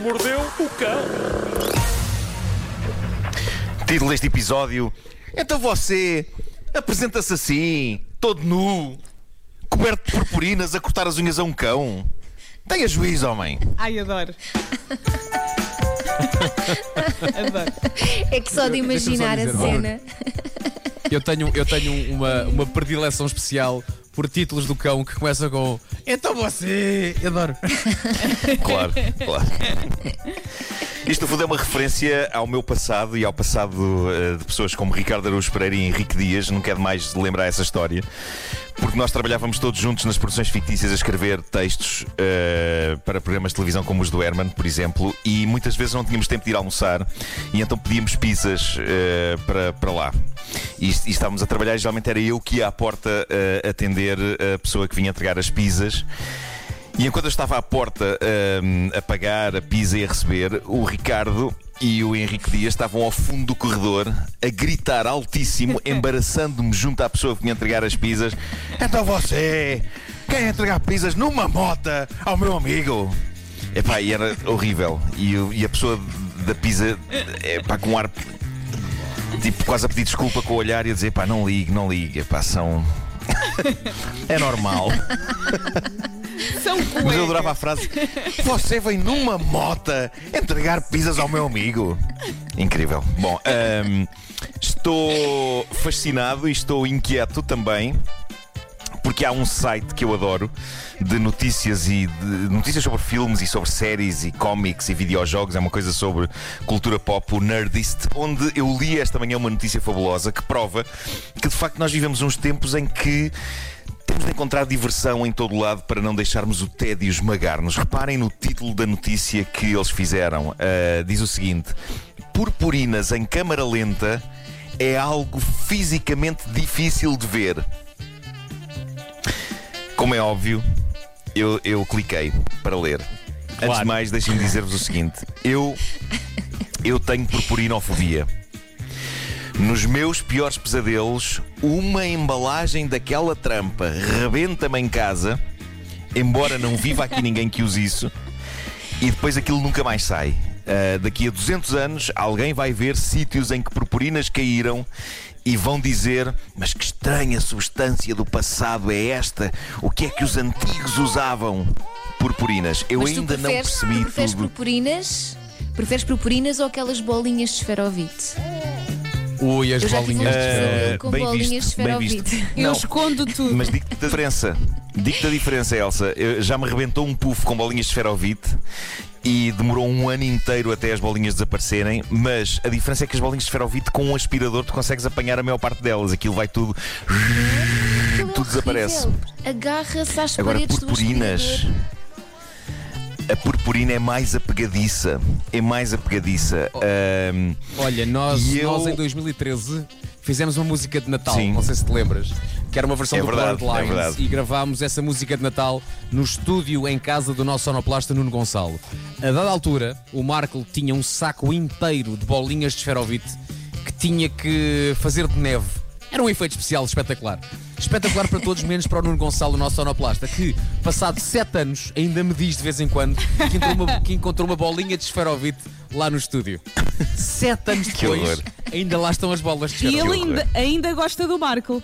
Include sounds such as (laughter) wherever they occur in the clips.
mordeu o cão. Título deste episódio: Então você apresenta-se assim, todo nu, coberto de purpurinas, a cortar as unhas a um cão. Tenha juízo, homem. Ai, adoro. (laughs) adoro. É que só de imaginar a dizer, cena. Eu tenho, eu tenho uma, uma predileção especial por títulos do cão que começam com Então você! Eu adoro. Claro, claro. (laughs) Isto, no fundo, é uma referência ao meu passado e ao passado eh, de pessoas como Ricardo Araújo Pereira e Henrique Dias. Não quero mais lembrar essa história. Porque nós trabalhávamos todos juntos nas produções fictícias a escrever textos eh, para programas de televisão como os do Herman, por exemplo, e muitas vezes não tínhamos tempo de ir almoçar e então pedíamos pizzas eh, para, para lá. E, e estávamos a trabalhar e geralmente era eu que ia à porta atender a pessoa que vinha entregar as pizzas. E enquanto eu estava à porta hum, a pagar a pizza e a receber, o Ricardo e o Henrique Dias estavam ao fundo do corredor a gritar altíssimo, (laughs) embaraçando-me junto à pessoa que vinha entregar as pizzas. Então você quer entregar pizzas numa mota ao meu amigo? Epá, e era horrível. E, e a pessoa da pizza, epá, com um ar tipo quase a pedir desculpa com o olhar e a dizer, pá, não ligue, não ligue, epá, são. (laughs) é normal. (laughs) São Mas eu adorava a frase: Você vem numa mota entregar pizzas ao meu amigo. Incrível. Bom, ahm, estou fascinado e estou inquieto também. Porque há um site que eu adoro de notícias e de notícias sobre filmes e sobre séries e cómics e videojogos, é uma coisa sobre cultura pop, o Nerdist, onde eu li esta manhã uma notícia fabulosa que prova que de facto nós vivemos uns tempos em que de encontrar diversão em todo lado para não deixarmos o tédio esmagar-nos. Reparem no título da notícia que eles fizeram. Ah, diz o seguinte: Purpurinas em câmara lenta é algo fisicamente difícil de ver. Como é óbvio, eu, eu cliquei para ler. Antes Claro. de mais, deixem-me dizer-vos o seguinte: eu, eu tenho purpurinofobia. Nos meus piores pesadelos, uma embalagem daquela trampa rebenta-me em casa, embora não viva aqui ninguém que use isso, e depois aquilo nunca mais sai. Ah, daqui a 200 anos, alguém vai ver sítios em que purpurinas caíram e vão dizer: Mas que estranha substância do passado é esta? O que é que os antigos usavam? Purpurinas. Eu Mas ainda não preferes, percebi tu preferes tudo. purpurinas? Preferes purpurinas ou aquelas bolinhas de esferovite? Ui, as bolinhas. Ah, com bem bolinhas de visto, bem visto. Eu Não. escondo tudo. Mas digo-te a diferença. Digo-te a diferença, Elsa. Eu- já me arrebentou um puff com bolinhas de esferovite e demorou um ano inteiro até as bolinhas desaparecerem. Mas a diferença é que as bolinhas de esferovite com um aspirador tu consegues apanhar a maior parte delas. Aquilo vai tudo. É Tudo desaparece. horrível. Agarra-se às Agora, paredes purpurinas. A purpurina é mais apegadiça. É mais apegadiça. Ahm, Olha, nós, eu- nós em 2013 fizemos uma música de Natal, Sim. não sei se te lembras, que era uma versão É do verdade, Blurred é Lines verdade. e gravámos essa música de Natal no estúdio em casa do nosso sonoplasta Nuno Gonçalo. A dada altura, o Marco tinha um saco inteiro de bolinhas de esferovite que tinha que fazer de neve. Era um efeito especial espetacular. Espetacular para todos, menos para o Nuno Gonçalo, o nosso sonoplasta, que, passado sete anos, ainda me diz de vez em quando que encontrou uma, que encontrou uma bolinha de esferovite lá no estúdio. Sete anos Que depois, horror. ainda lá estão as bolas de E esferovite. ele ainda, ainda gosta do Marco.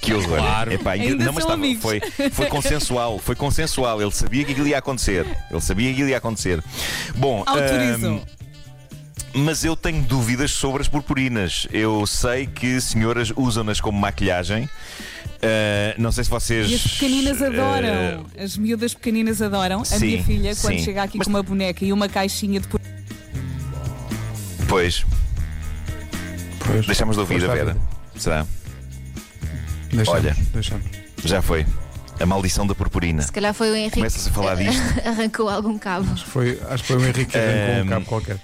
Que horror. Claro. Epá, Ainda não, mas estava- amigos. foi, foi consensual, foi consensual. Ele sabia que aquilo ia acontecer. Ele sabia que aquilo ia acontecer. Bom, Autorizam. ahm, mas eu tenho dúvidas sobre as purpurinas. Eu sei que senhoras usam-nas como maquilhagem. Ah, não sei se vocês. E as pequeninas adoram. As miúdas pequeninas adoram. A sim, minha filha, quando sim. chega aqui Mas- com uma boneca e uma caixinha de. ah, pois, Pois. deixamos de ouvir a Vera. Será? Deixamos, Olha. deixamos. Já foi. A maldição da purpurina. Se calhar foi o Henrique Começa-se a falar disto. (laughs) arrancou algum cabo. Foi, acho que foi o Henrique que arrancou um cabo qualquer.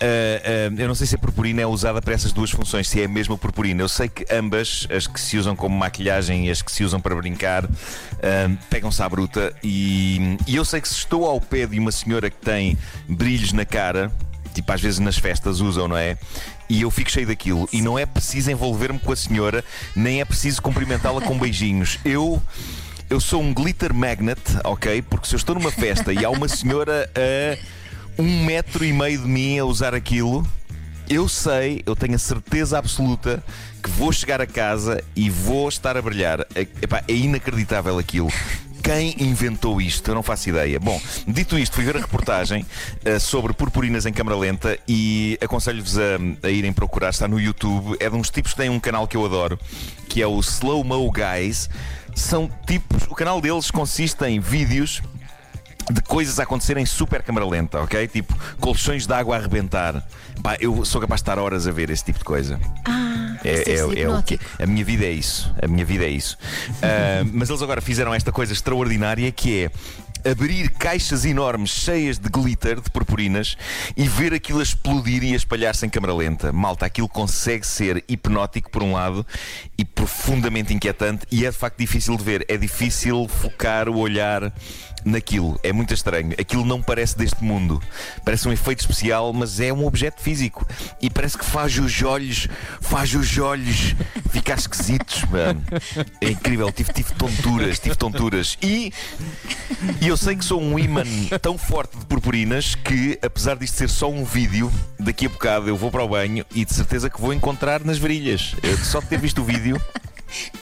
Uh, uh, eu não sei se a purpurina é usada para essas duas funções, se é a mesma purpurina. Eu sei que ambas, as que se usam como maquilhagem e as que se usam para brincar, uh, pegam-se à bruta. E, e eu sei que se estou ao pé de uma senhora que tem brilhos na cara, tipo às vezes nas festas usam, não é? E eu fico cheio daquilo. E não é preciso envolver-me com a senhora, nem é preciso cumprimentá-la com beijinhos. (laughs) Eu. eu sou um glitter magnet, ok? Porque se eu estou numa festa e há uma senhora a um metro e meio de mim a usar aquilo, eu sei, eu tenho a certeza absoluta que vou chegar a casa e vou estar a brilhar. É, epá, é inacreditável aquilo. Quem inventou isto? Eu não faço ideia. Bom, dito isto, fui ver a reportagem uh, sobre purpurinas em câmara lenta e aconselho-vos a, a, irem procurar. Está no YouTube. É de uns tipos que têm um canal que eu adoro, que é o Slow Mo Guys. São tipos. O canal deles consiste em vídeos de coisas a acontecerem super câmara lenta, ok? Tipo colchões de água a arrebentar. Pá, eu sou capaz de estar horas a ver esse tipo de coisa. Ah, é, é, é o que a minha vida é isso. A minha vida é isso. Uh, mas eles agora fizeram esta coisa extraordinária que é abrir caixas enormes cheias de glitter, de purpurinas, e ver aquilo a explodir e a espalhar-se em câmara lenta. Malta, aquilo consegue ser hipnótico por um lado e profundamente inquietante, e é de facto difícil de ver. É difícil focar o olhar naquilo. É muito estranho. Aquilo não parece deste mundo. Parece um efeito especial, mas é um objeto físico. E parece que faz os olhos, faz os olhos ficar esquisitos, mano. É incrível. Tive, tive tonturas, tive tonturas. E, e eu sei que sou um imã tão forte de purpurinas que, apesar disto ser só um vídeo, daqui a bocado eu vou para o banho e de certeza que vou encontrar nas varilhas. Eu, só de ter visto o vídeo,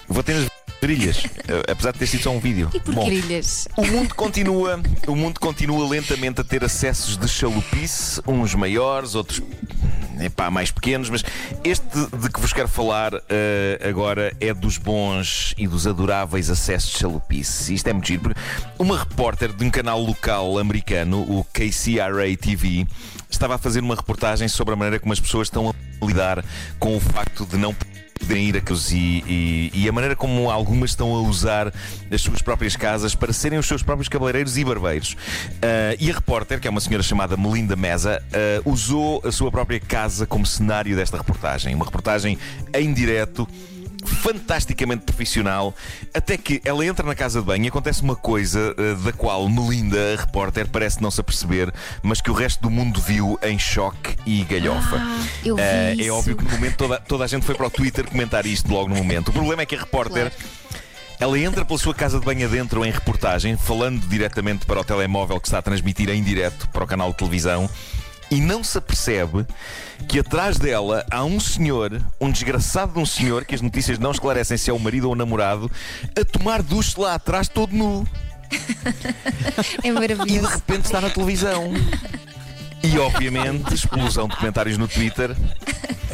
vou ter nas Grilhas, eh, apesar de ter sido só um vídeo. E por Bom, grilhas? O mundo continua, o mundo continua lentamente a ter acessos de chalupice, uns maiores, outros epá, mais pequenos, mas este de que vos quero falar uh, agora é dos bons e dos adoráveis acessos de chalupice. Isto é muito giro. Uma repórter de um canal local americano, o KCRA TV, estava a fazer uma reportagem sobre a maneira como as pessoas estão a lidar com o facto de não poderem ir a casa e, e, e, a maneira como algumas estão a usar as suas próprias casas para serem os seus próprios cabeleireiros e barbeiros. Uh, e a repórter, que é uma senhora chamada Melinda Mesa, uh, usou a sua própria casa como cenário desta reportagem. Uma reportagem em direto fantasticamente profissional, até que ela entra na casa de banho e acontece uma coisa uh, da qual Melinda, a repórter, parece não se aperceber, mas que o resto do mundo viu em choque e galhofa. Ah, eu vi uh. É óbvio que no momento toda, toda a gente foi para o Twitter comentar isto logo no momento. O problema é que a repórter. Claro. Ela entra pela sua casa de banho adentro em reportagem, falando diretamente para o telemóvel que está a transmitir em direto para o canal de televisão e não se apercebe que atrás dela há um senhor, um desgraçado de um senhor, que as notícias não esclarecem se é o marido ou o namorado, a tomar duche lá atrás todo nu. É E de maravilhoso. repente está na televisão. E obviamente, explosão de comentários no Twitter.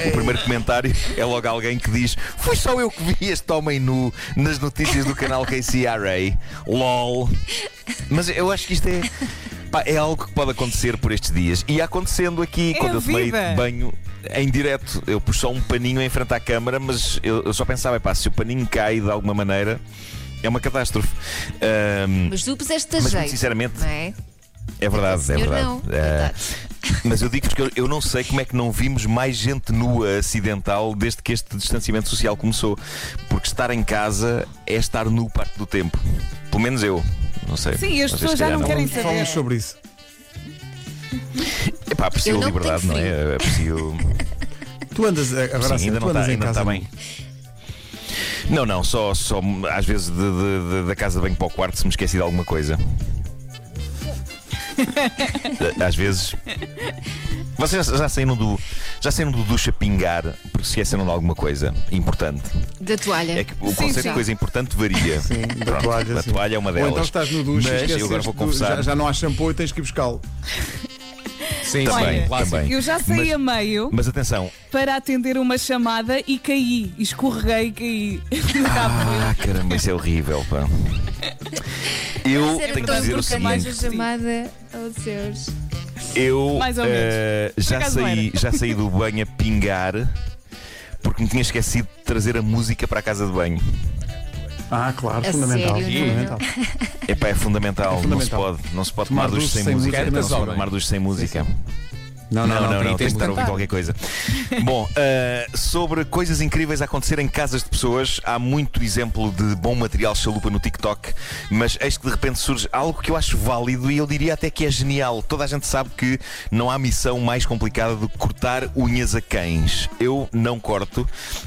O primeiro comentário é logo alguém que diz: Foi só eu que vi este homem nu nas notícias do canal KCRA. LOL. Mas eu acho que isto é. Pá, é algo que pode acontecer por estes dias. E acontecendo aqui, É quando eu tomei vida. banho em direto, eu pus só um paninho em frente à câmara, mas eu, eu só pensava: pá, se o paninho cai de alguma maneira, é uma catástrofe. Ahm, Mas tu puseste a Mas, muito jeito. sinceramente, Não é? é verdade, é verdade. não. Coitado. (laughs) mas eu digo-vos que eu, eu não sei como é que não vimos mais gente nua acidental desde que este distanciamento social começou. Porque estar em casa é estar nu parte do tempo. Pelo menos eu. Não sei. Sim, as pessoas já não querem saber. sobre isso. Epá, aprecio Eu a liberdade, não é? Aprecio. Tu andas, eh, agora Sim, sim, ainda tu não está andas em ainda não casa. tá bem. Não, não, só, só às vezes de- de- de- da casa de banho para o quarto se me esqueci de alguma coisa. (laughs) Às vezes. Vocês já, já saíram do. Já saíram do ducha pingar porque se esqueceram de alguma coisa importante. Da toalha. É que o Sim, conceito sim. de coisa importante varia. Sim, da Pronto, toalha. A sim. toalha é uma Ou delas. então estás no duche Mas e eu agora vou confessar. Já, já não há shampoo e tens que ir buscá-lo. Sim, Também, sim, clássico. também. Eu já saí Mas- a meio Mas atenção, para atender uma chamada e caí. Escorreguei e caí. (laughs) ah, caramba, isso é horrível, pá. Eu tenho que dizer o importante mais seguinte. a chamada aos seus. Eu Mais ou menos. eh, Por já, acaso saí, já saí do banho a pingar porque me tinha esquecido de trazer a música para a casa de banho. Ah, claro, A fundamental. sério, fundamental. Epá, é fundamental. É fundamental. Não se pode, não se pode tomar, duche sem, música. música Não se pode obras. tomar duche sem música. Não, não, não, não, tem tens de estar a ouvir qualquer coisa. (laughs) Bom, uh, sobre coisas incríveis a acontecer em casas de pessoas, há muito exemplo de bom material chalupa no TikTok, mas eis que de repente surge algo que eu acho válido e eu diria até que é genial. Toda a gente sabe que não há missão mais complicada do que cortar unhas a cães. Eu não corto,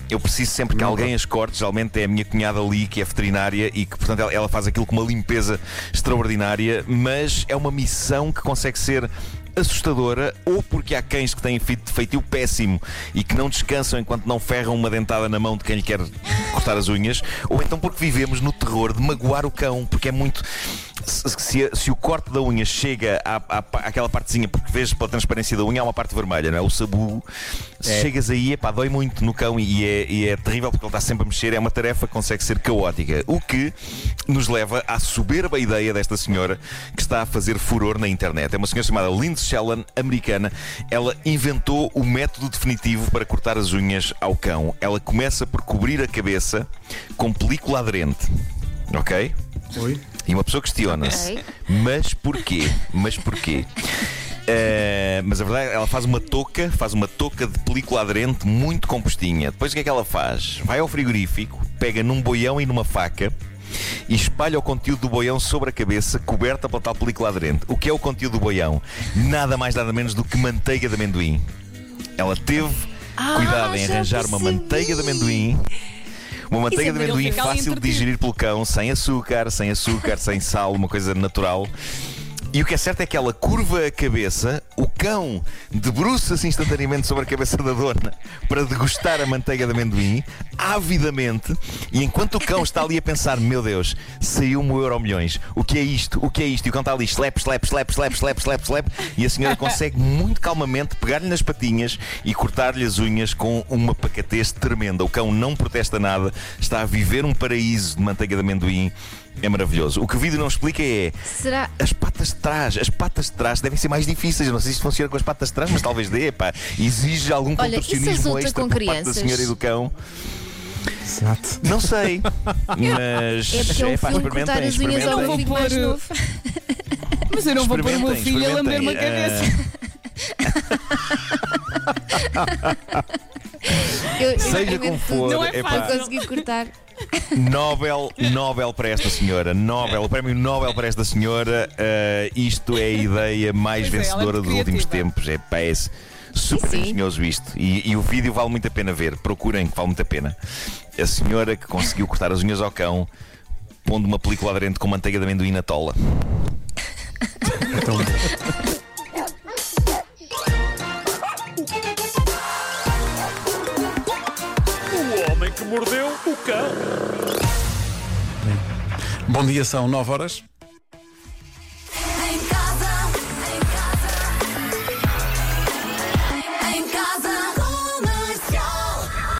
eu preciso sempre que alguém as corte, geralmente é a minha cunhada ali, que é veterinária e que, portanto, ela faz aquilo com uma limpeza extraordinária, mas é uma missão que consegue ser assustadora, ou porque há cães que têm feitio péssimo e que não descansam enquanto não ferram uma dentada na mão de quem lhe quer cortar as unhas, ou então porque vivemos no terror de magoar o cão, porque é muito. Se, se- o corte da unha chega à, à, àquela partezinha, porque vês pela transparência da unha, há uma parte vermelha, não é? O sabugo, se chegas aí, epá, dói muito no cão e é, e é terrível porque ele está sempre a mexer, é uma tarefa que consegue ser caótica. O que nos leva à soberba ideia desta senhora que está a fazer furor na internet. É uma senhora chamada Lindsay Shellan, americana. Ela inventou o método definitivo para cortar as unhas ao cão. Ela começa por cobrir a cabeça com película aderente. Ok? Oi? E uma pessoa questiona-se: mas porquê? Mas porquê? Eh, mas a verdade é que ela faz uma touca, faz uma touca de película aderente muito compostinha. Depois o que é que ela faz? Vai ao frigorífico, pega num boião e numa faca e espalha o conteúdo do boião sobre a cabeça, coberta pela tal película aderente. O que é o conteúdo do boião? Nada mais nada menos do que manteiga de amendoim. Ela teve cuidado em arranjar uma percebi. manteiga de amendoim. Uma manteiga de amendoim fácil de digerir pelo cão, sem açúcar, sem açúcar, sem sal, uma coisa natural. E o que é certo é que ela curva a cabeça, o cão debruça-se instantaneamente sobre a cabeça da dona para degustar a manteiga de amendoim, avidamente, e enquanto o cão está ali a pensar: Meu Deus, saiu-me o euro milhões, o que é isto? O que é isto? E o cão está ali, slap, slap, slap, slap, slap, slap, slap, e a senhora consegue muito calmamente pegar-lhe nas patinhas e cortar-lhe as unhas com uma pacatez tremenda. O cão não protesta nada, está a viver um paraíso de manteiga de amendoim. É maravilhoso. O que o vídeo não explica é Será. as patas de trás, as patas de trás devem ser mais difíceis. Não sei se isto funciona com as patas de trás, mas talvez dê, pá. Exige algum Olha, contorcionismo extra com por parte da senhora e do cão. Exato. Não sei. (laughs) Mas É porque é um pá, experimentem, experimentem. Vou filho mais pôr- novo. Mas eu não vou pôr o meu filho a lamber uma experimentem. (laughs) Eu, eu Seja como for, Não é epá, fácil. Não consegui cortar. Nobel, Nobel para esta senhora. Nobel, o prémio Nobel para esta senhora. eh, isto é a ideia mais Pois é, é vencedora muito dos últimos tempos. É, é super Sim. engenhoso isto. E, e o vídeo vale muito a pena ver. Procurem, que vale muito a pena. A senhora que conseguiu cortar as unhas ao cão, pondo uma película aderente com manteiga de amendoim na tola. Então, bom dia, são 9 horas.